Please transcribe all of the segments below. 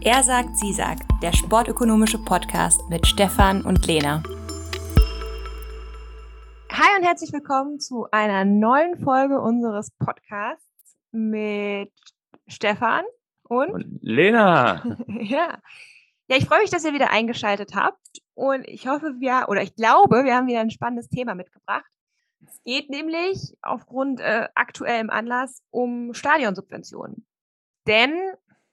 Er sagt, sie sagt, der sportökonomische Podcast mit Stefan und Lena. Hi und herzlich willkommen zu einer neuen Folge unseres Podcasts mit Stefan und, und Lena. ja. Ja, ich freue mich, dass ihr wieder eingeschaltet habt und ich hoffe, wir oder ich glaube, wir haben wieder ein spannendes Thema mitgebracht. Es geht nämlich aufgrund äh, aktuellem Anlass um Stadionsubventionen. Denn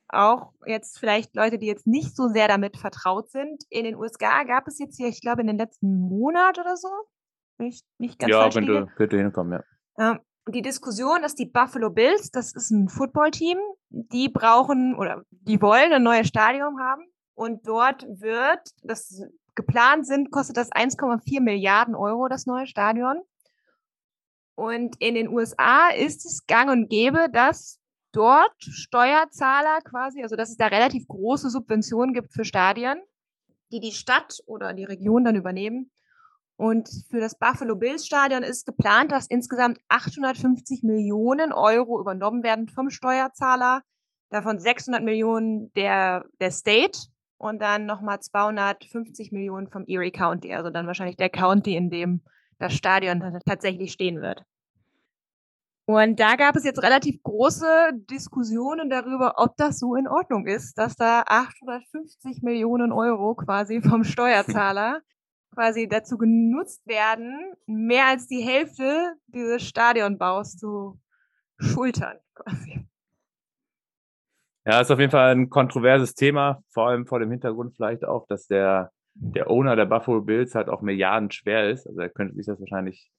auch jetzt vielleicht Leute, die jetzt nicht so sehr damit vertraut sind. In den USA gab es jetzt hier, ich glaube, in den letzten Monat oder so, nicht, nicht ganz Ja, könnte, könnte hinkommen, ja. Ähm, die Diskussion, dass die Buffalo Bills, das ist ein Footballteam, die brauchen oder die wollen ein neues Stadion haben und dort wird, das geplant sind, kostet das 1,4 Milliarden Euro, das neue Stadion. Und in den USA ist es gang und gäbe, dass dort Steuerzahler quasi, also dass es da relativ große Subventionen gibt für Stadien, die die Stadt oder die Region dann übernehmen. Und für das Buffalo Bills Stadion ist geplant, dass insgesamt 850 Millionen Euro übernommen werden vom Steuerzahler, davon 600 Millionen der, der State und dann nochmal 250 Millionen vom Erie County, also dann wahrscheinlich der County, in dem das Stadion tatsächlich stehen wird. Und da gab es jetzt relativ große Diskussionen darüber, ob das so in Ordnung ist, dass da 850 Millionen Euro quasi vom Steuerzahler quasi dazu genutzt werden, mehr als die Hälfte dieses Stadionbaus zu schultern quasi. Ja, ist auf jeden Fall ein kontroverses Thema, vor allem vor dem Hintergrund vielleicht auch, dass der, der Owner der Buffalo Bills halt auch Milliarden schwer ist. Also er könnte sich das wahrscheinlich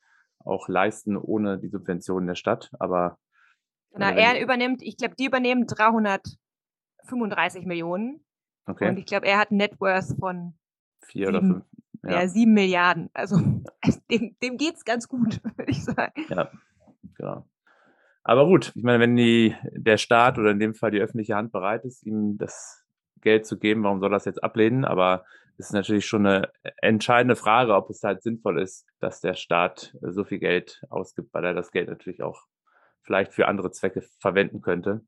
auch leisten ohne die Subventionen der Stadt. Aber genau, er übernimmt, ich glaube, die übernehmen 335 Millionen. Okay. Und ich glaube, er hat ein Net Worth von vier oder fünf. Ja. ja, sieben Milliarden. Also dem, dem geht es ganz gut, würde ich sagen. Ja, genau. Aber gut, ich meine, wenn die, der Staat oder in dem Fall die öffentliche Hand bereit ist, ihm das Geld zu geben, warum soll das jetzt ablehnen? Aber ist natürlich schon eine entscheidende Frage, ob es halt sinnvoll ist, dass der Staat so viel Geld ausgibt, weil er das Geld natürlich auch vielleicht für andere Zwecke verwenden könnte.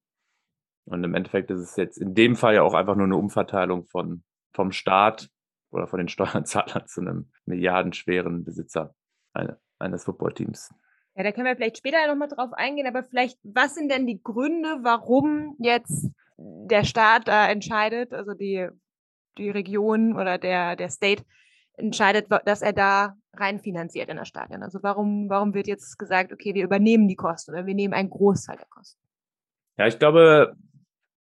Und im Endeffekt ist es jetzt in dem Fall ja auch einfach nur eine Umverteilung von, vom Staat oder von den Steuerzahlern zu einem milliardenschweren Besitzer eine, eines Footballteams. Ja, da können wir vielleicht später nochmal drauf eingehen, aber vielleicht, was sind denn die Gründe, warum jetzt der Staat da entscheidet, also die die Region oder der, der State entscheidet, dass er da reinfinanziert in das Stadion. Also warum, warum wird jetzt gesagt, okay, wir übernehmen die Kosten oder wir nehmen einen Großteil der Kosten? Ja, ich glaube,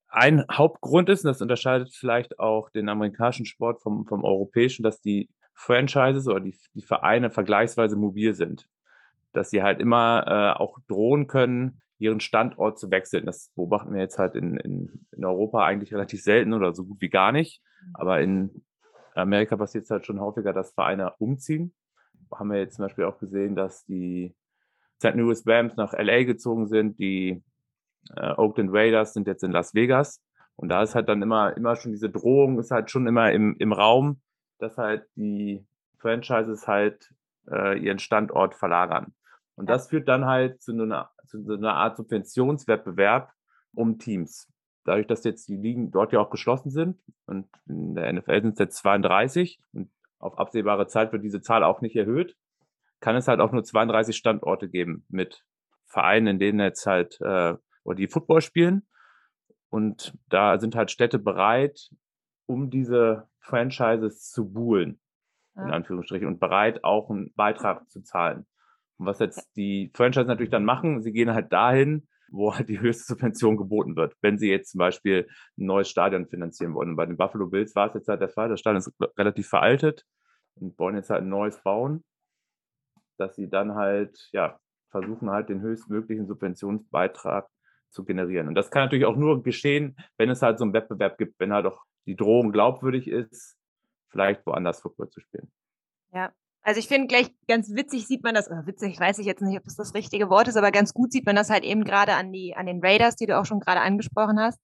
ein Hauptgrund ist, und das unterscheidet vielleicht auch den amerikanischen Sport vom, vom europäischen, dass die Franchises oder die, die Vereine vergleichsweise mobil sind. Dass sie halt immer äh, auch drohen können, ihren Standort zu wechseln. Das beobachten wir jetzt halt in, in, in Europa eigentlich relativ selten oder so gut wie gar nicht. Mhm. Aber in Amerika passiert es halt schon häufiger, dass Vereine umziehen. Haben wir jetzt zum Beispiel auch gesehen, dass die St. Louis Rams nach LA gezogen sind, die äh, Oakland Raiders sind jetzt in Las Vegas. Und da ist halt dann immer, immer schon diese Drohung, ist halt schon immer im, im Raum, dass halt die Franchises halt äh, ihren Standort verlagern. Und das führt dann halt zu einer, zu einer Art Subventionswettbewerb um Teams. Dadurch, dass jetzt die Ligen dort ja auch geschlossen sind und in der NFL sind es jetzt 32 und auf absehbare Zeit wird diese Zahl auch nicht erhöht, kann es halt auch nur 32 Standorte geben mit Vereinen, in denen jetzt halt äh, oder die Football spielen. Und da sind halt Städte bereit, um diese Franchises zu buhlen, ja. in Anführungsstrichen, und bereit, auch einen Beitrag zu zahlen. Und was jetzt die Franchise natürlich dann machen, sie gehen halt dahin, wo halt die höchste Subvention geboten wird. Wenn sie jetzt zum Beispiel ein neues Stadion finanzieren wollen. Und bei den Buffalo Bills war es jetzt halt der Fall, das Stadion ist relativ veraltet und wollen jetzt halt ein neues bauen, dass sie dann halt, ja, versuchen halt den höchstmöglichen Subventionsbeitrag zu generieren. Und das kann natürlich auch nur geschehen, wenn es halt so einen Wettbewerb gibt, wenn halt auch die Drohung glaubwürdig ist, vielleicht woanders Football zu spielen. Ja, also ich finde gleich ganz witzig sieht man das, oder witzig weiß ich jetzt nicht, ob das das richtige Wort ist, aber ganz gut sieht man das halt eben gerade an die, an den Raiders, die du auch schon gerade angesprochen hast.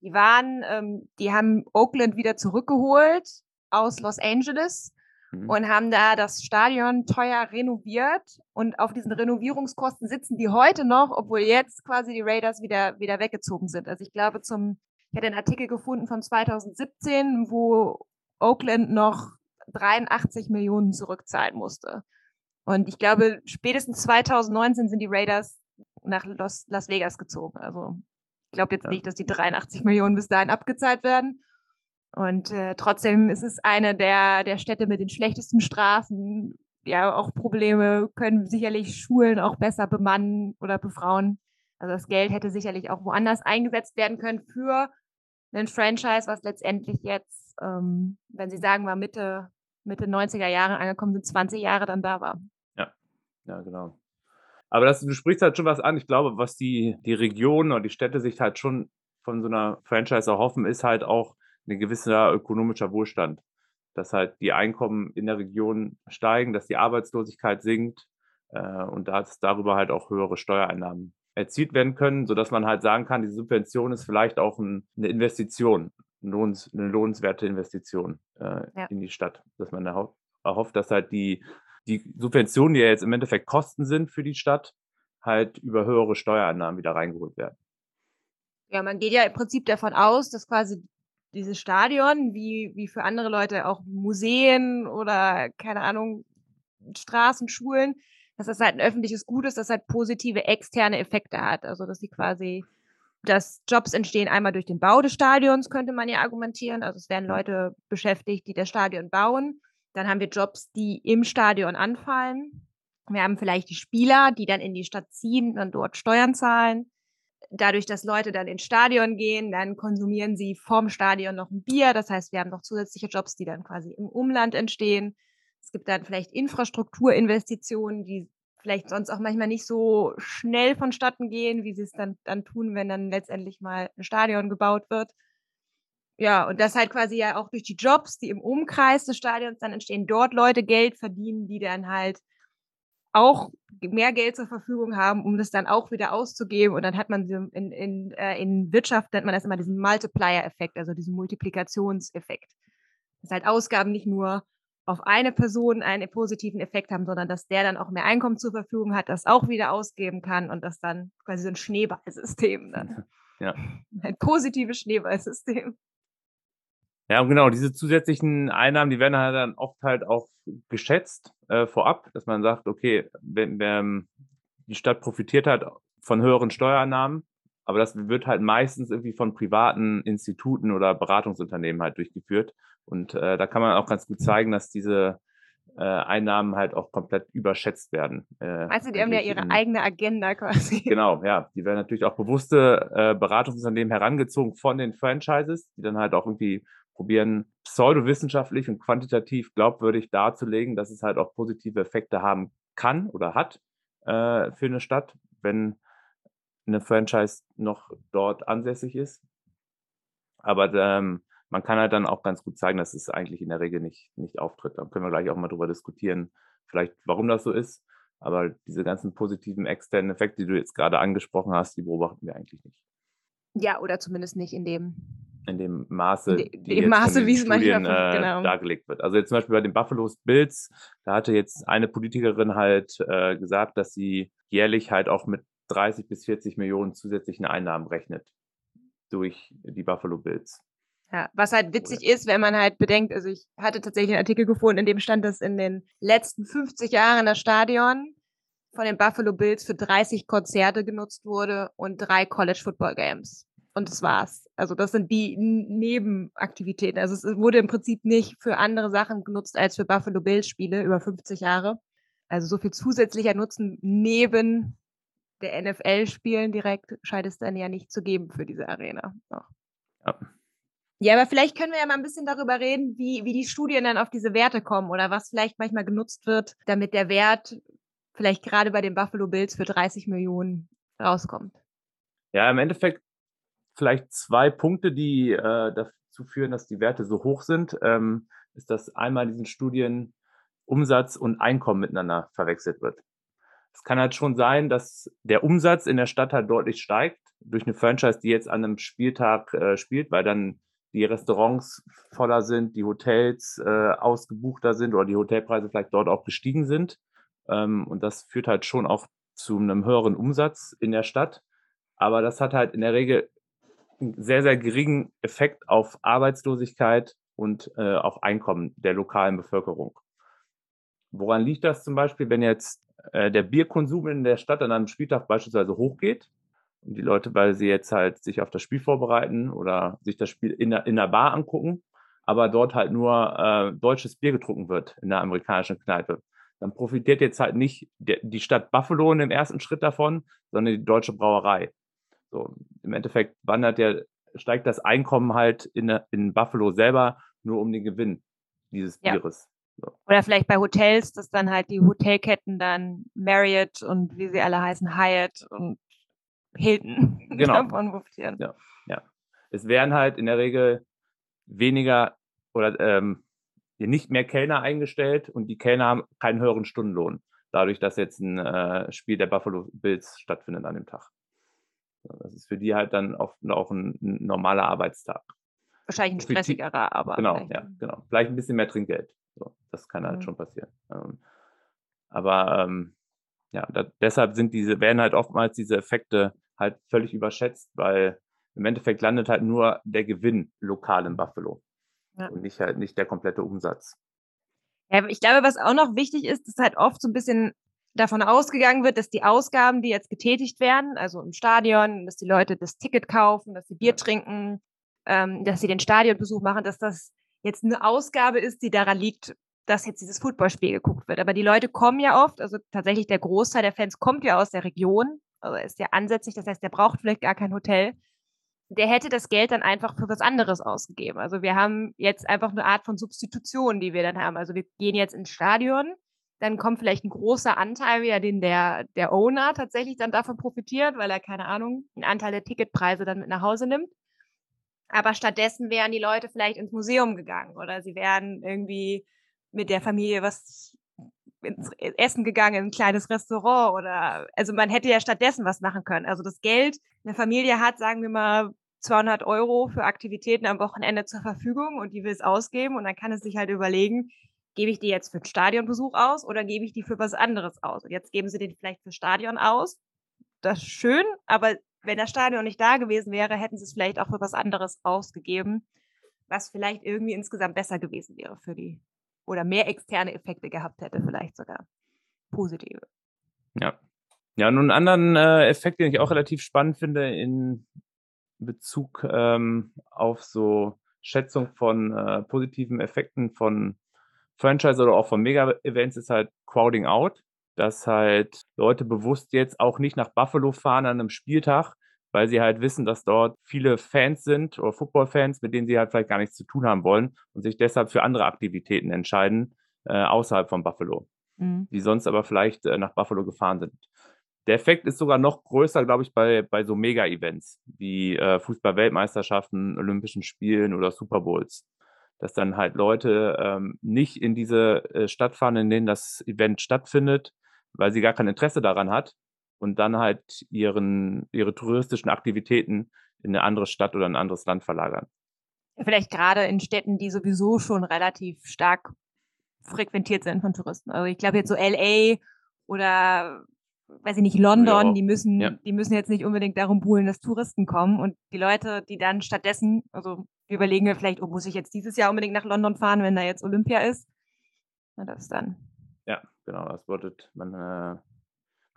Die waren, ähm, die haben Oakland wieder zurückgeholt aus Los Angeles mhm. und haben da das Stadion teuer renoviert und auf diesen Renovierungskosten sitzen die heute noch, obwohl jetzt quasi die Raiders wieder, wieder weggezogen sind. Also ich glaube zum, Ich hatte einen Artikel gefunden von 2017, wo Oakland noch 83 Millionen zurückzahlen musste. Und ich glaube, spätestens 2019 sind die Raiders nach Los, Las Vegas gezogen. Also ich glaube jetzt ja. nicht, dass die 83 Millionen bis dahin abgezahlt werden. Und äh, trotzdem ist es eine der, der Städte mit den schlechtesten Straßen. Ja, auch Probleme können sicherlich Schulen auch besser bemannen oder befrauen. Also das Geld hätte sicherlich auch woanders eingesetzt werden können für einen Franchise, was letztendlich jetzt, ähm, wenn Sie sagen, mal Mitte, Mitte 90er Jahre angekommen sind, 20 Jahre dann da war. Ja, ja, genau. Aber das, du sprichst halt schon was an. Ich glaube, was die, die Regionen oder die Städte sich halt schon von so einer Franchise erhoffen, ist halt auch ein gewisser ökonomischer Wohlstand. Dass halt die Einkommen in der Region steigen, dass die Arbeitslosigkeit sinkt äh, und dass darüber halt auch höhere Steuereinnahmen erzielt werden können, sodass man halt sagen kann, die Subvention ist vielleicht auch ein, eine Investition, eine, lohns, eine lohnenswerte Investition äh, ja. in die Stadt. Dass man erhofft, dass halt die die Subventionen, die ja jetzt im Endeffekt Kosten sind für die Stadt, halt über höhere Steuereinnahmen wieder reingeholt werden. Ja, man geht ja im Prinzip davon aus, dass quasi dieses Stadion, wie, wie für andere Leute auch Museen oder keine Ahnung, Straßen, Schulen, dass das halt ein öffentliches Gut ist, das halt positive externe Effekte hat. Also dass sie quasi, dass Jobs entstehen einmal durch den Bau des Stadions, könnte man ja argumentieren. Also es werden Leute beschäftigt, die das Stadion bauen. Dann haben wir Jobs, die im Stadion anfallen. Wir haben vielleicht die Spieler, die dann in die Stadt ziehen und dort Steuern zahlen. Dadurch, dass Leute dann ins Stadion gehen, dann konsumieren sie vorm Stadion noch ein Bier. Das heißt, wir haben noch zusätzliche Jobs, die dann quasi im Umland entstehen. Es gibt dann vielleicht Infrastrukturinvestitionen, die vielleicht sonst auch manchmal nicht so schnell vonstatten gehen, wie sie es dann, dann tun, wenn dann letztendlich mal ein Stadion gebaut wird. Ja, und das halt quasi ja auch durch die Jobs, die im Umkreis des Stadions dann entstehen, dort Leute Geld verdienen, die dann halt auch mehr Geld zur Verfügung haben, um das dann auch wieder auszugeben. Und dann hat man in, in, äh, in Wirtschaft nennt man das immer diesen Multiplier-Effekt, also diesen Multiplikationseffekt. Dass halt Ausgaben nicht nur auf eine Person einen positiven Effekt haben, sondern dass der dann auch mehr Einkommen zur Verfügung hat, das auch wieder ausgeben kann und das dann quasi so ein Schneeballsystem dann. Ja. Ein positives Schneeballsystem. Ja, und genau, diese zusätzlichen Einnahmen, die werden halt dann oft halt auch geschätzt äh, vorab, dass man sagt, okay, wenn, wenn die Stadt profitiert hat von höheren Steuereinnahmen, aber das wird halt meistens irgendwie von privaten Instituten oder Beratungsunternehmen halt durchgeführt. Und äh, da kann man auch ganz gut zeigen, dass diese äh, Einnahmen halt auch komplett überschätzt werden. Äh, also die haben ja ihre in, eigene Agenda quasi. Genau, ja. Die werden natürlich auch bewusste äh, Beratungsunternehmen herangezogen von den Franchises, die dann halt auch irgendwie probieren, pseudowissenschaftlich und quantitativ glaubwürdig darzulegen, dass es halt auch positive Effekte haben kann oder hat äh, für eine Stadt, wenn eine Franchise noch dort ansässig ist. Aber ähm, man kann halt dann auch ganz gut zeigen, dass es eigentlich in der Regel nicht, nicht auftritt. Da können wir gleich auch mal drüber diskutieren, vielleicht warum das so ist. Aber diese ganzen positiven externen Effekte, die du jetzt gerade angesprochen hast, die beobachten wir eigentlich nicht. Ja, oder zumindest nicht in dem in dem Maße, die dem Maße, wie es manchmal äh, genau. dargelegt wird. Also jetzt zum Beispiel bei den Buffalo Bills, da hatte jetzt eine Politikerin halt äh, gesagt, dass sie jährlich halt auch mit 30 bis 40 Millionen zusätzlichen Einnahmen rechnet durch die Buffalo Bills. Ja, was halt witzig ist, wenn man halt bedenkt, also ich hatte tatsächlich einen Artikel gefunden, in dem stand, dass in den letzten 50 Jahren das Stadion von den Buffalo Bills für 30 Konzerte genutzt wurde und drei College Football Games und das war's. Also das sind die Nebenaktivitäten. Also es wurde im Prinzip nicht für andere Sachen genutzt als für Buffalo Bills Spiele über 50 Jahre. Also so viel zusätzlicher Nutzen neben der NFL-Spielen direkt scheint es dann ja nicht zu geben für diese Arena. Ja. ja, aber vielleicht können wir ja mal ein bisschen darüber reden, wie, wie die Studien dann auf diese Werte kommen oder was vielleicht manchmal genutzt wird, damit der Wert vielleicht gerade bei den Buffalo Bills für 30 Millionen rauskommt. Ja, im Endeffekt vielleicht zwei Punkte, die äh, dazu führen, dass die Werte so hoch sind, ähm, ist, dass einmal in diesen Studien Umsatz und Einkommen miteinander verwechselt wird. Es kann halt schon sein, dass der Umsatz in der Stadt halt deutlich steigt durch eine Franchise, die jetzt an einem Spieltag äh, spielt, weil dann die Restaurants voller sind, die Hotels äh, ausgebuchter sind oder die Hotelpreise vielleicht dort auch gestiegen sind. Ähm, und das führt halt schon auch zu einem höheren Umsatz in der Stadt. Aber das hat halt in der Regel einen sehr, sehr geringen Effekt auf Arbeitslosigkeit und äh, auf Einkommen der lokalen Bevölkerung. Woran liegt das zum Beispiel, wenn jetzt äh, der Bierkonsum in der Stadt an einem Spieltag beispielsweise hochgeht und die Leute, weil sie jetzt halt sich auf das Spiel vorbereiten oder sich das Spiel in der, in der Bar angucken, aber dort halt nur äh, deutsches Bier getrunken wird in der amerikanischen Kneipe, dann profitiert jetzt halt nicht der, die Stadt Buffalo in dem ersten Schritt davon, sondern die deutsche Brauerei. So, im Endeffekt wandert der, steigt das Einkommen halt in, in Buffalo selber nur um den Gewinn dieses ja. Bieres. Oder vielleicht bei Hotels, dass dann halt die Hotelketten dann Marriott und wie sie alle heißen, Hyatt und Hilton genau. davon profitieren. Ja, ja. Es werden halt in der Regel weniger oder ähm, nicht mehr Kellner eingestellt und die Kellner haben keinen höheren Stundenlohn, dadurch, dass jetzt ein äh, Spiel der Buffalo Bills stattfindet an dem Tag. Das ist für die halt dann auch, auch ein, ein normaler Arbeitstag. Wahrscheinlich ein stressigerer, aber. Genau, vielleicht. ja, genau. Vielleicht ein bisschen mehr Trinkgeld. So, das kann halt mhm. schon passieren. Ähm, aber ähm, ja, da, deshalb sind diese, werden halt oftmals diese Effekte halt völlig überschätzt, weil im Endeffekt landet halt nur der Gewinn lokal in Buffalo ja. und nicht halt nicht der komplette Umsatz. Ja, ich glaube, was auch noch wichtig ist, ist halt oft so ein bisschen davon ausgegangen wird, dass die Ausgaben, die jetzt getätigt werden, also im Stadion, dass die Leute das Ticket kaufen, dass sie Bier trinken, ähm, dass sie den Stadionbesuch machen, dass das jetzt eine Ausgabe ist, die daran liegt, dass jetzt dieses Footballspiel geguckt wird. Aber die Leute kommen ja oft, also tatsächlich der Großteil der Fans kommt ja aus der Region, also ist ja ansätzlich, das heißt, der braucht vielleicht gar kein Hotel. Der hätte das Geld dann einfach für was anderes ausgegeben. Also wir haben jetzt einfach eine Art von Substitution, die wir dann haben. Also wir gehen jetzt ins Stadion, dann kommt vielleicht ein großer Anteil wieder, den der, der Owner tatsächlich dann davon profitiert, weil er, keine Ahnung, einen Anteil der Ticketpreise dann mit nach Hause nimmt. Aber stattdessen wären die Leute vielleicht ins Museum gegangen oder sie wären irgendwie mit der Familie was ins Essen gegangen, in ein kleines Restaurant oder, also man hätte ja stattdessen was machen können. Also das Geld, eine Familie hat, sagen wir mal, 200 Euro für Aktivitäten am Wochenende zur Verfügung und die will es ausgeben und dann kann es sich halt überlegen, gebe ich die jetzt für einen Stadionbesuch aus oder gebe ich die für was anderes aus? Und jetzt geben sie den vielleicht für Stadion aus. Das ist schön, aber wenn das Stadion nicht da gewesen wäre, hätten sie es vielleicht auch für was anderes ausgegeben, was vielleicht irgendwie insgesamt besser gewesen wäre für die oder mehr externe Effekte gehabt hätte, vielleicht sogar positive. Ja. Ja, und einen anderen äh, Effekt, den ich auch relativ spannend finde in Bezug ähm, auf so Schätzung von äh, positiven Effekten von Franchise oder auch von Mega-Events ist halt Crowding Out, dass halt Leute bewusst jetzt auch nicht nach Buffalo fahren an einem Spieltag, weil sie halt wissen, dass dort viele Fans sind oder Football-Fans, mit denen sie halt vielleicht gar nichts zu tun haben wollen und sich deshalb für andere Aktivitäten entscheiden, äh, außerhalb von Buffalo, mhm. die sonst aber vielleicht äh, nach Buffalo gefahren sind. Der Effekt ist sogar noch größer, glaube ich, bei, bei so Mega-Events wie äh, Fußball-Weltmeisterschaften, Olympischen Spielen oder Super Bowls dass dann halt Leute ähm, nicht in diese äh, Stadt fahren, in denen das Event stattfindet, weil sie gar kein Interesse daran hat und dann halt ihren, ihre touristischen Aktivitäten in eine andere Stadt oder ein anderes Land verlagern. Vielleicht gerade in Städten, die sowieso schon relativ stark frequentiert sind von Touristen. Also ich glaube jetzt so LA oder weiß ich nicht, London, ja. die müssen, ja. die müssen jetzt nicht unbedingt darum buhlen, dass Touristen kommen. Und die Leute, die dann stattdessen, also überlegen wir vielleicht, oh, muss ich jetzt dieses Jahr unbedingt nach London fahren, wenn da jetzt Olympia ist? Na, das dann. Ja, genau, das bedeutet, man, äh,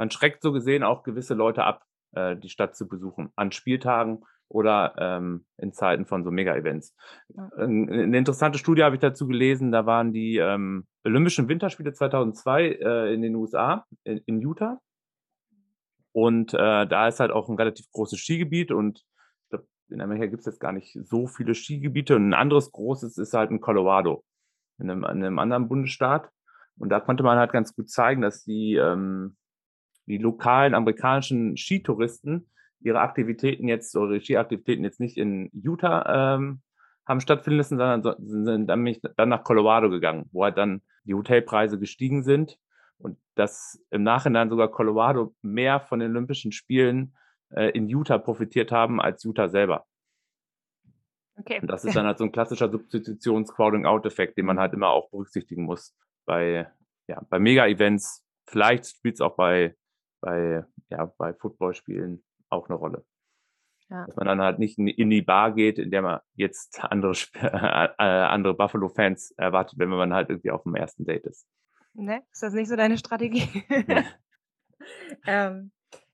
man schreckt so gesehen auch gewisse Leute ab, äh, die Stadt zu besuchen, an Spieltagen oder ähm, in Zeiten von so Mega-Events. Eine interessante Studie habe ich dazu gelesen, da waren die ähm, Olympischen Winterspiele 2002 äh, in den USA, in, in Utah. Und äh, da ist halt auch ein relativ großes Skigebiet und in Amerika gibt es jetzt gar nicht so viele Skigebiete. Und ein anderes großes ist halt in Colorado, in einem, in einem anderen Bundesstaat. Und da konnte man halt ganz gut zeigen, dass die, ähm, die lokalen amerikanischen Skitouristen ihre Aktivitäten jetzt, oder Skiaktivitäten jetzt nicht in Utah ähm, haben stattfinden lassen, sondern sind dann, dann nach Colorado gegangen, wo halt dann die Hotelpreise gestiegen sind und dass im Nachhinein sogar Colorado mehr von den Olympischen Spielen äh, in Utah profitiert haben als Utah selber. Okay. Und das ist dann halt so ein klassischer Substitutions-Crowding-Out-Effekt, den man halt immer auch berücksichtigen muss bei, ja, bei Mega-Events. Vielleicht spielt es auch bei, bei, ja, bei Footballspielen auch eine Rolle. Ja. Dass man dann halt nicht in die Bar geht, in der man jetzt andere, äh, andere Buffalo-Fans erwartet, wenn man halt irgendwie auf dem ersten Date ist. Ne? Ist das nicht so deine Strategie? ähm,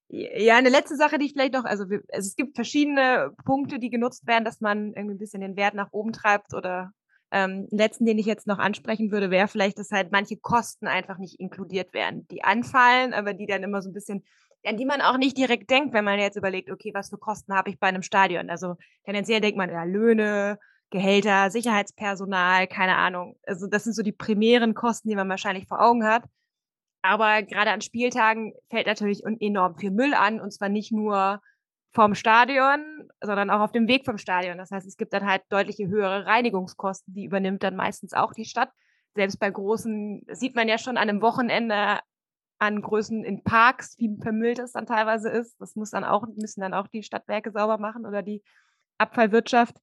ja, eine letzte Sache, die ich vielleicht noch, also, wir, also, es gibt verschiedene Punkte, die genutzt werden, dass man irgendwie ein bisschen den Wert nach oben treibt oder ähm, letzten, den ich jetzt noch ansprechen würde, wäre vielleicht, dass halt manche Kosten einfach nicht inkludiert werden, die anfallen, aber die dann immer so ein bisschen, an die man auch nicht direkt denkt, wenn man jetzt überlegt, okay, was für Kosten habe ich bei einem Stadion? Also tendenziell denkt man ja Löhne, Gehälter, Sicherheitspersonal, keine Ahnung. Also das sind so die primären Kosten, die man wahrscheinlich vor Augen hat. Aber gerade an Spieltagen fällt natürlich enorm viel Müll an und zwar nicht nur vom Stadion, sondern auch auf dem Weg vom Stadion. Das heißt, es gibt dann halt deutliche höhere Reinigungskosten, die übernimmt dann meistens auch die Stadt. Selbst bei großen, sieht man ja schon an einem Wochenende an Größen in Parks, wie vermüllt es dann teilweise ist. Das muss dann auch, müssen dann auch die Stadtwerke sauber machen oder die Abfallwirtschaft.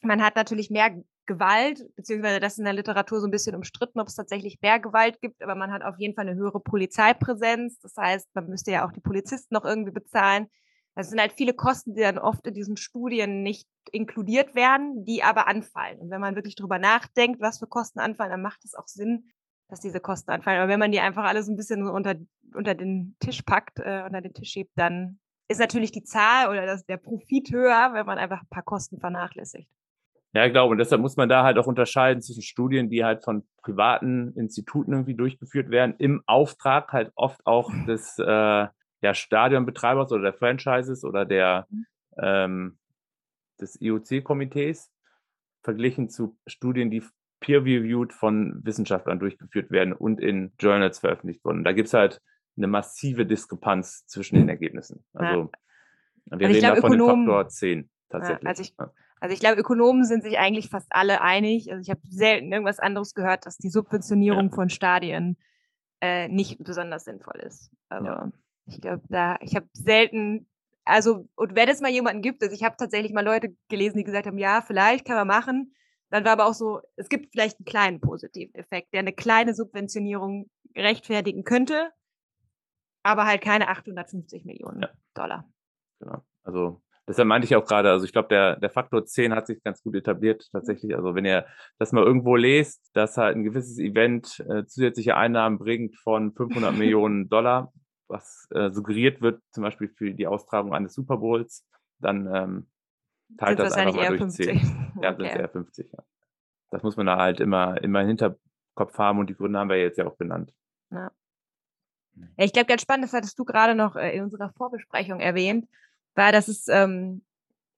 Man hat natürlich mehr Gewalt, beziehungsweise das ist in der Literatur so ein bisschen umstritten, ob es tatsächlich mehr Gewalt gibt, aber man hat auf jeden Fall eine höhere Polizeipräsenz. Das heißt, man müsste ja auch die Polizisten noch irgendwie bezahlen. Das sind halt viele Kosten, die dann oft in diesen Studien nicht inkludiert werden, die aber anfallen. Und wenn man wirklich drüber nachdenkt, was für Kosten anfallen, dann macht es auch Sinn, dass diese Kosten anfallen. Aber wenn man die einfach alle so ein bisschen unter, unter den Tisch packt, äh, unter den Tisch schiebt, dann ist natürlich die Zahl oder das, der Profit höher, wenn man einfach ein paar Kosten vernachlässigt. Ja, ich glaube, und deshalb muss man da halt auch unterscheiden zwischen Studien, die halt von privaten Instituten irgendwie durchgeführt werden, im Auftrag halt oft auch des äh, ja, Stadionbetreibers oder der Franchises oder der mhm. ähm, des IOC-Komitees, verglichen zu Studien, die peer-reviewed von Wissenschaftlern durchgeführt werden und in Journals veröffentlicht wurden. Da gibt es halt eine massive Diskrepanz zwischen den Ergebnissen. Also ja. wir also reden da von dem Faktor 10 tatsächlich. Ja, also ich, also ich glaube, Ökonomen sind sich eigentlich fast alle einig. Also ich habe selten irgendwas anderes gehört, dass die Subventionierung ja. von Stadien äh, nicht besonders sinnvoll ist. Also. Ich glaube, da, ich habe selten, also und wenn es mal jemanden gibt, also ich habe tatsächlich mal Leute gelesen, die gesagt haben, ja, vielleicht kann man machen. Dann war aber auch so, es gibt vielleicht einen kleinen positiven Effekt, der eine kleine Subventionierung rechtfertigen könnte, aber halt keine 850 Millionen ja. Dollar. Genau. Also Deshalb meinte ich auch gerade, also ich glaube, der, der Faktor 10 hat sich ganz gut etabliert tatsächlich. Also wenn ihr das mal irgendwo lest, dass halt ein gewisses Event äh, zusätzliche Einnahmen bringt von 500 Millionen Dollar, was äh, suggeriert wird, zum Beispiel für die Austragung eines Super Bowls, dann ähm, teilt das einfach mal durch 50. 10. Ja, okay. sind es eher 50, ja. Das muss man da halt immer, immer im Hinterkopf haben und die Gründe haben wir jetzt ja auch genannt. Ja. Ja, ich glaube, ganz spannend, das hattest du gerade noch äh, in unserer Vorbesprechung erwähnt, war, dass es, ähm,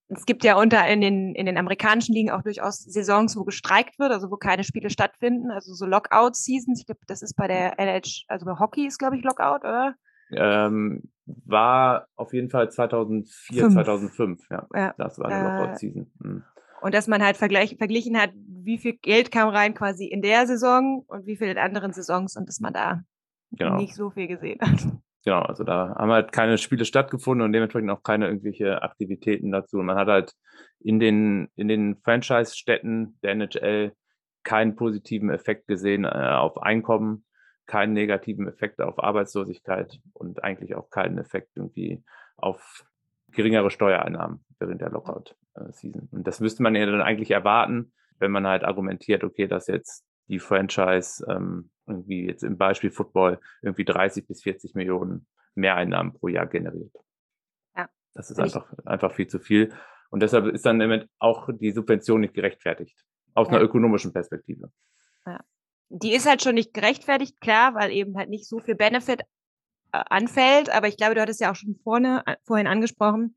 es gibt ja unter in den, in den amerikanischen Ligen auch durchaus Saisons, wo gestreikt wird, also wo keine Spiele stattfinden, also so Lockout-Seasons. Ich glaube, das ist bei der NH, also bei Hockey ist, glaube ich, Lockout, oder? Ähm, war auf jeden Fall 2004, Fünf. 2005, ja. ja. Das war eine äh, Lockout-Season. Mhm. Und dass man halt vergleich, verglichen hat, wie viel Geld kam rein quasi in der Saison und wie viel in anderen Saisons und dass man da genau. nicht so viel gesehen hat genau, also da haben halt keine Spiele stattgefunden und dementsprechend auch keine irgendwelche Aktivitäten dazu. Und man hat halt in den, in den Franchise-Städten der NHL keinen positiven Effekt gesehen äh, auf Einkommen, keinen negativen Effekt auf Arbeitslosigkeit und eigentlich auch keinen Effekt irgendwie auf geringere Steuereinnahmen während der Lockout-Season. Und das müsste man ja dann eigentlich erwarten, wenn man halt argumentiert, okay, dass jetzt die Franchise ähm, irgendwie jetzt im Beispiel Football irgendwie 30 bis 40 Millionen Mehreinnahmen pro Jahr generiert. Ja. Das ist einfach, einfach viel zu viel. Und deshalb ist dann auch die Subvention nicht gerechtfertigt. Aus ja. einer ökonomischen Perspektive. Ja. Die ist halt schon nicht gerechtfertigt, klar, weil eben halt nicht so viel Benefit äh, anfällt. Aber ich glaube, du hattest ja auch schon vorne, äh, vorhin angesprochen,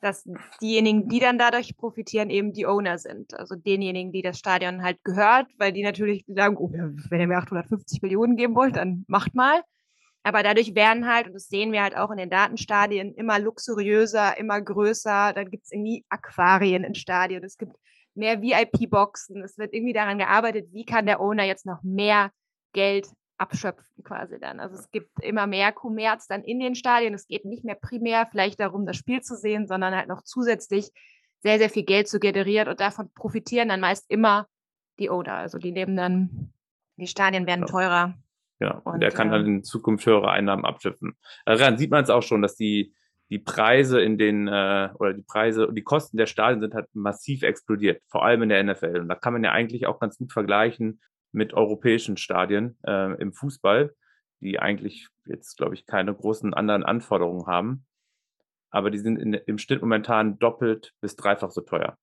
dass diejenigen, die dann dadurch profitieren, eben die Owner sind. Also denjenigen, die das Stadion halt gehört, weil die natürlich sagen, oh, wenn ihr mir 850 Millionen geben wollt, dann macht mal. Aber dadurch werden halt, und das sehen wir halt auch in den Datenstadien, immer luxuriöser, immer größer. Dann gibt es irgendwie Aquarien in Stadien. Es gibt mehr VIP-Boxen. Es wird irgendwie daran gearbeitet, wie kann der Owner jetzt noch mehr Geld abschöpfen quasi dann. Also es gibt immer mehr Kommerz dann in den Stadien. Es geht nicht mehr primär vielleicht darum, das Spiel zu sehen, sondern halt noch zusätzlich sehr, sehr viel Geld zu generieren und davon profitieren dann meist immer die Oder. Also die nehmen dann, die Stadien werden ja. teurer. Ja, und der kann dann in Zukunft höhere Einnahmen abschöpfen. Also daran sieht man es auch schon, dass die, die Preise in den äh, oder die Preise und die Kosten der Stadien sind halt massiv explodiert, vor allem in der NFL. Und da kann man ja eigentlich auch ganz gut vergleichen mit europäischen Stadien äh, im Fußball, die eigentlich jetzt, glaube ich, keine großen anderen Anforderungen haben. Aber die sind in, im Schnitt momentan doppelt bis dreifach so teuer.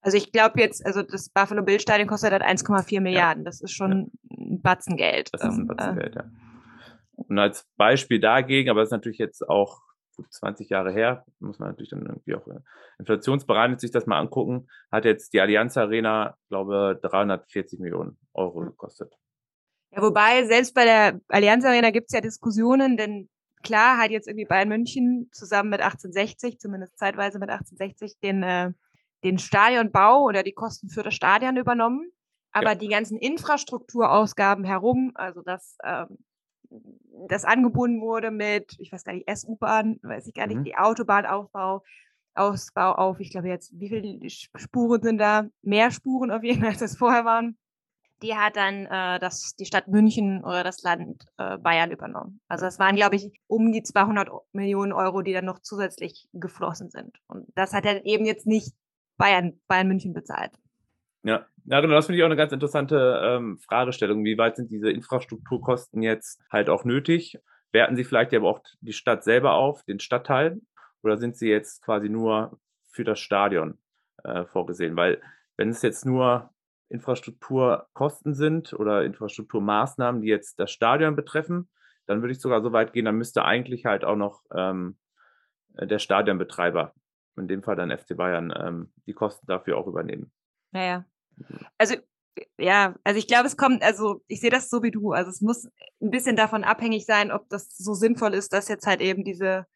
Also ich glaube jetzt, also das Buffalo Bill Stadion kostet halt 1,4 Milliarden. Ja. Das ist schon ja. ein Batzen Geld. Das ist ein ähm, Batzen Geld, ja. Und als Beispiel dagegen, aber das ist natürlich jetzt auch 20 Jahre her, muss man natürlich dann irgendwie auch äh, inflationsbereinigt sich das mal angucken, hat jetzt die Allianz Arena, glaube 340 Millionen Euro gekostet. Ja, wobei selbst bei der Allianz Arena gibt es ja Diskussionen, denn klar hat jetzt irgendwie Bayern München zusammen mit 1860, zumindest zeitweise mit 1860, den, äh, den Stadionbau oder die Kosten für das Stadion übernommen. Aber ja. die ganzen Infrastrukturausgaben herum, also das ähm, das angebunden wurde mit, ich weiß gar nicht, S-U-Bahn, weiß ich gar nicht, mhm. die Autobahnaufbau, Ausbau auf, ich glaube jetzt, wie viele Spuren sind da? Mehr Spuren auf jeden Fall, als es vorher waren. Die hat dann äh, das, die Stadt München oder das Land äh, Bayern übernommen. Also es waren, glaube ich, um die 200 Millionen Euro, die dann noch zusätzlich geflossen sind. Und das hat er eben jetzt nicht Bayern, Bayern München bezahlt. Ja, ja, genau, das finde ich auch eine ganz interessante ähm, Fragestellung. Wie weit sind diese Infrastrukturkosten jetzt halt auch nötig? Werten Sie vielleicht aber auch die Stadt selber auf, den Stadtteil, oder sind sie jetzt quasi nur für das Stadion äh, vorgesehen? Weil wenn es jetzt nur Infrastrukturkosten sind oder Infrastrukturmaßnahmen, die jetzt das Stadion betreffen, dann würde ich sogar so weit gehen, dann müsste eigentlich halt auch noch ähm, der Stadionbetreiber, in dem Fall dann FC Bayern, ähm, die Kosten dafür auch übernehmen. Naja, also ja, also ich glaube, es kommt, also ich sehe das so wie du. Also es muss ein bisschen davon abhängig sein, ob das so sinnvoll ist, dass jetzt halt eben diese,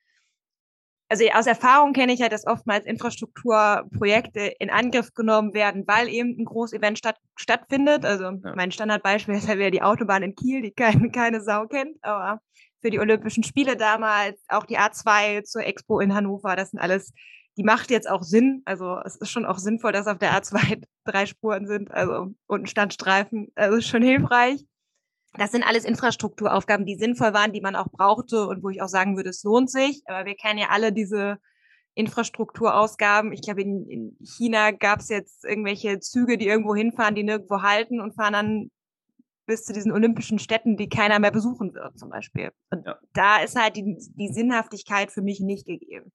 also aus Erfahrung kenne ich halt, dass oftmals Infrastrukturprojekte in Angriff genommen werden, weil eben ein Großevent statt, stattfindet. Also ja. mein Standardbeispiel ist halt wieder die Autobahn in Kiel, die keine, keine Sau kennt, aber für die Olympischen Spiele damals, auch die A2 zur Expo in Hannover, das sind alles die macht jetzt auch Sinn. Also es ist schon auch sinnvoll, dass auf der A2 drei Spuren sind, also und ein Standstreifen. Also ist schon hilfreich. Das sind alles Infrastrukturaufgaben, die sinnvoll waren, die man auch brauchte und wo ich auch sagen würde, es lohnt sich. Aber wir kennen ja alle diese Infrastrukturausgaben. Ich glaube, in, in China gab es jetzt irgendwelche Züge, die irgendwo hinfahren, die nirgendwo halten und fahren dann bis zu diesen olympischen Städten, die keiner mehr besuchen wird, zum Beispiel. Und ja. da ist halt die, die Sinnhaftigkeit für mich nicht gegeben.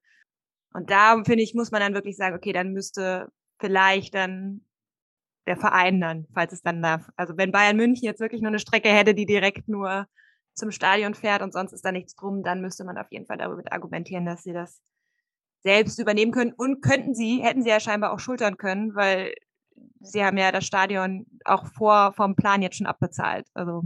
Und da, finde ich, muss man dann wirklich sagen, okay, dann müsste vielleicht dann der Verein dann, falls es dann darf. Also wenn Bayern München jetzt wirklich nur eine Strecke hätte, die direkt nur zum Stadion fährt und sonst ist da nichts drum, dann müsste man auf jeden Fall darüber argumentieren, dass sie das selbst übernehmen können. Und könnten sie, hätten sie ja scheinbar auch schultern können, weil sie haben ja das Stadion auch vor vom Plan jetzt schon abbezahlt. Also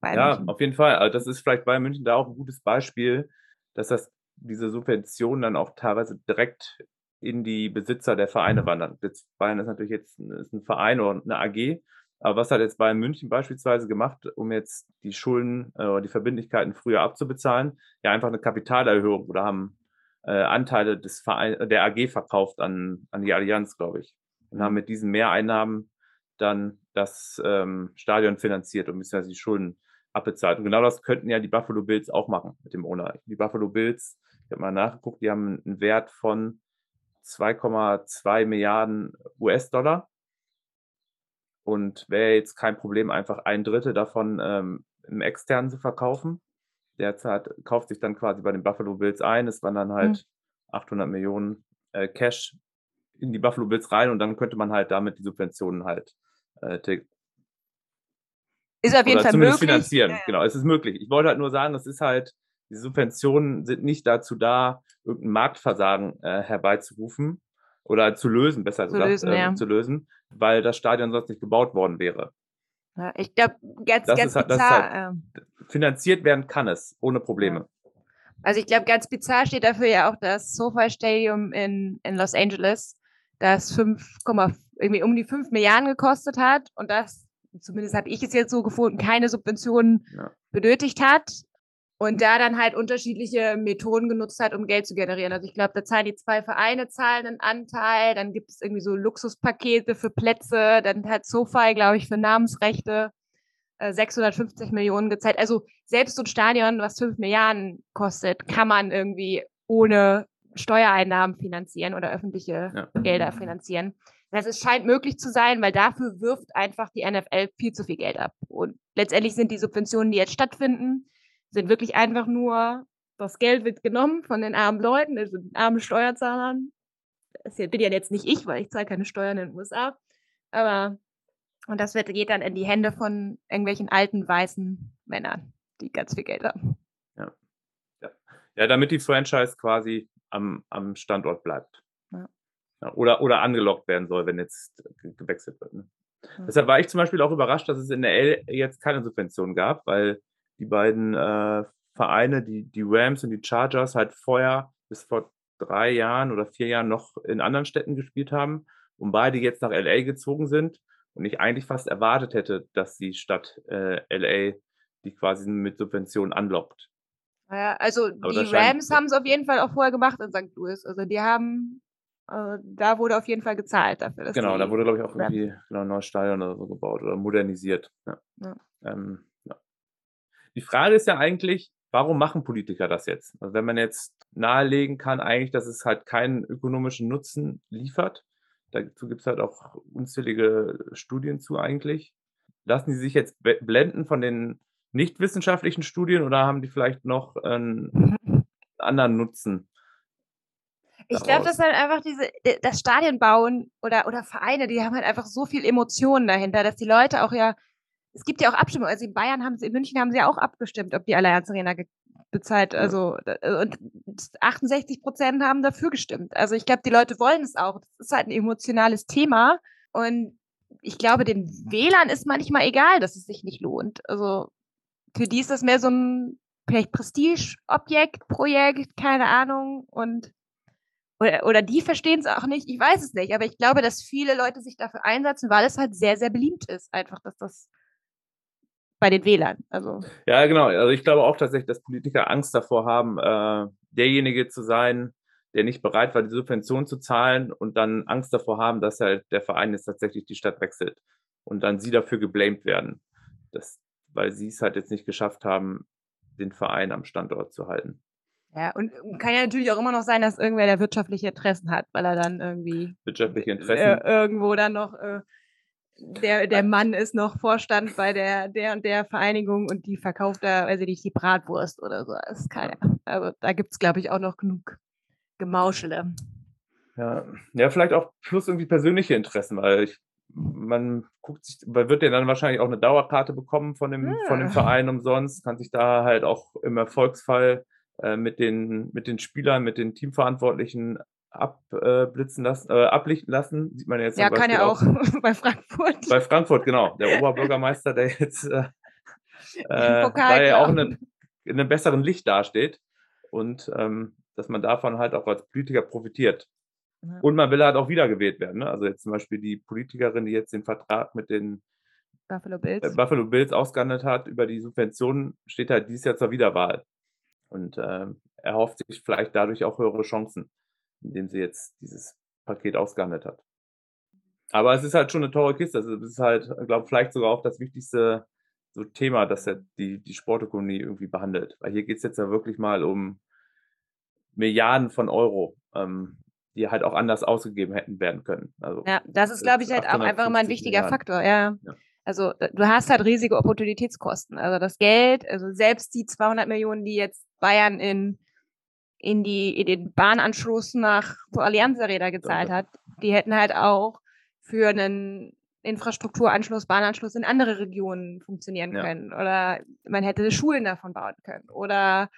Bayern ja, München. auf jeden Fall. Also das ist vielleicht Bayern München da auch ein gutes Beispiel, dass das diese Subventionen dann auch teilweise direkt in die Besitzer der Vereine wandern. Jetzt Bayern ist natürlich jetzt ist ein Verein oder eine AG, aber was hat jetzt Bayern München beispielsweise gemacht, um jetzt die Schulden äh, oder die Verbindlichkeiten früher abzubezahlen? Ja, einfach eine Kapitalerhöhung oder haben äh, Anteile des Verein, der AG verkauft an, an die Allianz, glaube ich. Und haben mit diesen Mehreinnahmen dann das ähm, Stadion finanziert und beziehungsweise die Schulden abbezahlt. Und genau das könnten ja die Buffalo Bills auch machen mit dem Owner. Die Buffalo Bills ich habe mal nachgeguckt, die haben einen Wert von 2,2 Milliarden US-Dollar. Und wäre jetzt kein Problem, einfach ein Drittel davon ähm, im externen zu verkaufen. Derzeit kauft sich dann quasi bei den Buffalo Bills ein. Es waren dann halt mhm. 800 Millionen äh, Cash in die Buffalo Bills rein und dann könnte man halt damit die Subventionen halt äh, ist auf jeden Fall möglich. finanzieren. Ja. Genau, es ist möglich. Ich wollte halt nur sagen, es ist halt die Subventionen sind nicht dazu da, irgendein Marktversagen äh, herbeizurufen oder zu lösen, besser zu gesagt, lösen, äh, ja. zu lösen, weil das Stadion sonst nicht gebaut worden wäre. Ja, ich glaube, ganz, das ganz halt, bizarr. Halt, äh, finanziert werden kann es, ohne Probleme. Also ich glaube, ganz bizarr steht dafür ja auch das SoFi Stadium in, in Los Angeles, das 5, irgendwie um die 5 Milliarden gekostet hat und das, zumindest habe ich es jetzt so gefunden, keine Subventionen benötigt hat und da dann halt unterschiedliche Methoden genutzt hat, um Geld zu generieren. Also ich glaube, da zahlen die zwei Vereine zahlen einen Anteil, dann gibt es irgendwie so Luxuspakete für Plätze, dann hat SoFi, glaube ich, für Namensrechte. 650 äh, Millionen gezeigt. Also selbst so ein Stadion, was 5 Milliarden kostet, kann man irgendwie ohne Steuereinnahmen finanzieren oder öffentliche ja. Gelder finanzieren. Das es scheint möglich zu sein, weil dafür wirft einfach die NFL viel zu viel Geld ab. Und letztendlich sind die Subventionen, die jetzt stattfinden, sind wirklich einfach nur, das Geld wird genommen von den armen Leuten, also den armen Steuerzahlern. Das bin ja jetzt nicht ich, weil ich zahle keine Steuern in den USA. Aber und das wird, geht dann in die Hände von irgendwelchen alten weißen Männern, die ganz viel Geld haben. Ja, ja. ja damit die Franchise quasi am, am Standort bleibt. Ja. Ja, oder, oder angelockt werden soll, wenn jetzt gewechselt wird. Ne? Deshalb war ich zum Beispiel auch überrascht, dass es in der L jetzt keine Subvention gab, weil die beiden äh, Vereine, die, die Rams und die Chargers, halt vorher bis vor drei Jahren oder vier Jahren noch in anderen Städten gespielt haben und beide jetzt nach LA gezogen sind und ich eigentlich fast erwartet hätte, dass die Stadt äh, LA die quasi mit Subventionen anlockt. Ja, also Aber die Rams haben es auf jeden Fall auch vorher gemacht in St. Louis. Also die haben, äh, da wurde auf jeden Fall gezahlt dafür. genau, da wurde, glaube ich, auch Rams. irgendwie genau, ein neues Stadion oder so gebaut oder modernisiert. Ja. Ja. Ähm. Die Frage ist ja eigentlich, warum machen Politiker das jetzt? Also wenn man jetzt nahelegen kann, eigentlich, dass es halt keinen ökonomischen Nutzen liefert, Dazu gibt es halt auch unzählige Studien zu eigentlich. Lassen die sich jetzt blenden von den nicht wissenschaftlichen Studien oder haben die vielleicht noch einen anderen Nutzen? Ich glaube, dass halt einfach diese, das Stadion bauen oder, oder Vereine, die haben halt einfach so viel Emotionen dahinter, dass die Leute auch ja, es gibt ja auch Abstimmungen, also in Bayern haben sie, in München haben sie ja auch abgestimmt, ob die Allianz Arena bezahlt. Also und 68 Prozent haben dafür gestimmt. Also ich glaube, die Leute wollen es auch. Das ist halt ein emotionales Thema. Und ich glaube, den Wählern ist manchmal egal, dass es sich nicht lohnt. Also für die ist das mehr so ein vielleicht Prestigeobjekt, Projekt, keine Ahnung. Und oder, oder die verstehen es auch nicht, ich weiß es nicht, aber ich glaube, dass viele Leute sich dafür einsetzen, weil es halt sehr, sehr beliebt ist, einfach, dass das bei den Wählern. Also. Ja, genau. Also ich glaube auch tatsächlich, dass Politiker Angst davor haben, äh, derjenige zu sein, der nicht bereit war, die Subvention zu zahlen und dann Angst davor haben, dass halt der Verein jetzt tatsächlich die Stadt wechselt und dann sie dafür geblamed werden, das, weil sie es halt jetzt nicht geschafft haben, den Verein am Standort zu halten. Ja, und kann ja natürlich auch immer noch sein, dass irgendwer der wirtschaftliche Interessen hat, weil er dann irgendwie wirtschaftliche Interessen äh, irgendwo dann noch äh, der, der Mann ist noch Vorstand bei der, der und der Vereinigung und die verkauft da, weiß ich nicht, die Bratwurst oder so. Das ist keine, also da gibt es, glaube ich, auch noch genug Gemauschele. Ja, ja, vielleicht auch plus irgendwie persönliche Interessen, weil ich, man guckt sich, man wird ja dann wahrscheinlich auch eine Dauerkarte bekommen von dem, ja. von dem Verein umsonst, kann sich da halt auch im Erfolgsfall äh, mit, den, mit den Spielern, mit den Teamverantwortlichen abblitzen lassen, äh, ablichten lassen. Sieht man jetzt ja, kann er auch, bei Frankfurt. Bei Frankfurt, genau. Der Oberbürgermeister, der jetzt äh, äh, da ja auch in einem besseren Licht dasteht und ähm, dass man davon halt auch als Politiker profitiert. Ja. Und man will halt auch wiedergewählt werden. Ne? Also jetzt zum Beispiel die Politikerin, die jetzt den Vertrag mit den Buffalo Bills, äh, Buffalo Bills ausgehandelt hat über die Subventionen, steht halt dieses Jahr zur Wiederwahl. Und äh, erhofft sich vielleicht dadurch auch höhere Chancen indem sie jetzt dieses Paket ausgehandelt hat. Aber es ist halt schon eine teure Kiste. Also es ist halt, ich glaube, vielleicht sogar auch das wichtigste so Thema, das ja die, die Sportökonomie irgendwie behandelt. Weil hier geht es jetzt ja wirklich mal um Milliarden von Euro, ähm, die halt auch anders ausgegeben hätten werden können. Also, ja, das ist, glaube ich, halt auch einfach immer ein wichtiger Milliarden. Faktor, ja. ja. Also du hast halt riesige Opportunitätskosten. Also das Geld, also selbst die 200 Millionen, die jetzt Bayern in in, die, in den Bahnanschluss nach Allianz Arena gezahlt hat, die hätten halt auch für einen Infrastrukturanschluss, Bahnanschluss in andere Regionen funktionieren ja. können. Oder man hätte Schulen davon bauen können. Oder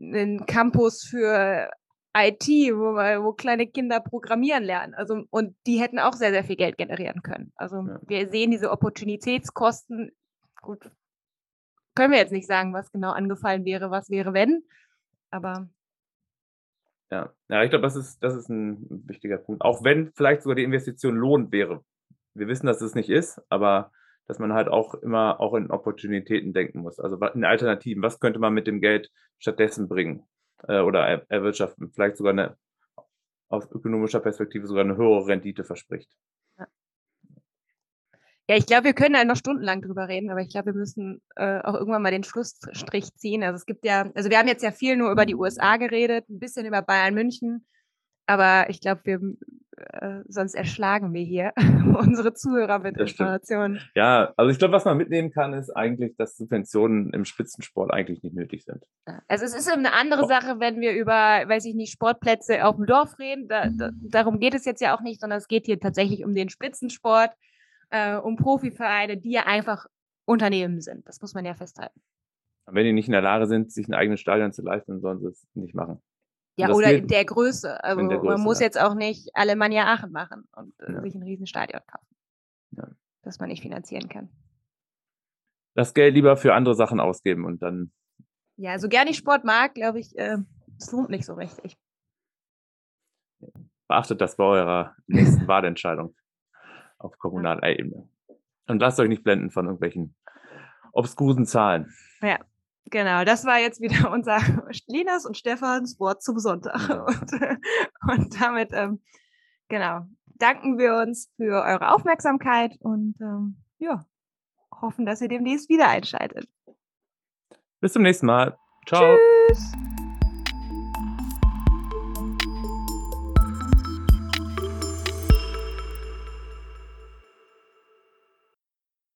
einen Campus für IT, wo, wo kleine Kinder programmieren lernen. Also, und die hätten auch sehr, sehr viel Geld generieren können. Also ja. wir sehen diese Opportunitätskosten, gut, können wir jetzt nicht sagen, was genau angefallen wäre, was wäre, wenn. Aber ja, ja ich glaube, das ist, das ist ein wichtiger Punkt. Auch wenn vielleicht sogar die Investition lohnt wäre. Wir wissen, dass es nicht ist, aber dass man halt auch immer auch in Opportunitäten denken muss. Also in Alternativen. Was könnte man mit dem Geld stattdessen bringen äh, oder er, erwirtschaften? Vielleicht sogar eine, aus ökonomischer Perspektive sogar eine höhere Rendite verspricht. Ja, ich glaube, wir können da noch stundenlang drüber reden, aber ich glaube, wir müssen äh, auch irgendwann mal den Schlussstrich ziehen. Also es gibt ja, also wir haben jetzt ja viel nur über die USA geredet, ein bisschen über Bayern München, aber ich glaube, wir äh, sonst erschlagen wir hier unsere Zuhörer mit Informationen. Ja, also ich glaube, was man mitnehmen kann, ist eigentlich, dass Subventionen im Spitzensport eigentlich nicht nötig sind. Also es ist eine andere Sache, wenn wir über, weiß ich nicht, Sportplätze auf dem Dorf reden. Da, da, darum geht es jetzt ja auch nicht, sondern es geht hier tatsächlich um den Spitzensport, äh, um Profivereine, die ja einfach Unternehmen sind. Das muss man ja festhalten. wenn die nicht in der Lage sind, sich ein eigenes Stadion zu leisten, sollen sie es nicht machen. Ja, oder in der Größe. Also der Größe, man muss ja. jetzt auch nicht Alemannia Aachen machen und äh, ja. sich ein Riesenstadion kaufen. Ja. Das man nicht finanzieren kann. Das Geld lieber für andere Sachen ausgeben und dann. Ja, so gern ich Sport mag, glaube ich, äh, es lohnt nicht so richtig. Beachtet das bei eurer nächsten Wahlentscheidung auf kommunaler Ebene. Und lasst euch nicht blenden von irgendwelchen obskuren Zahlen. Ja, Genau, das war jetzt wieder unser Linas und Stefans Wort zum Sonntag. Und, und damit, ähm, genau, danken wir uns für eure Aufmerksamkeit und ähm, ja, hoffen, dass ihr demnächst wieder einschaltet. Bis zum nächsten Mal. Ciao. Tschüss.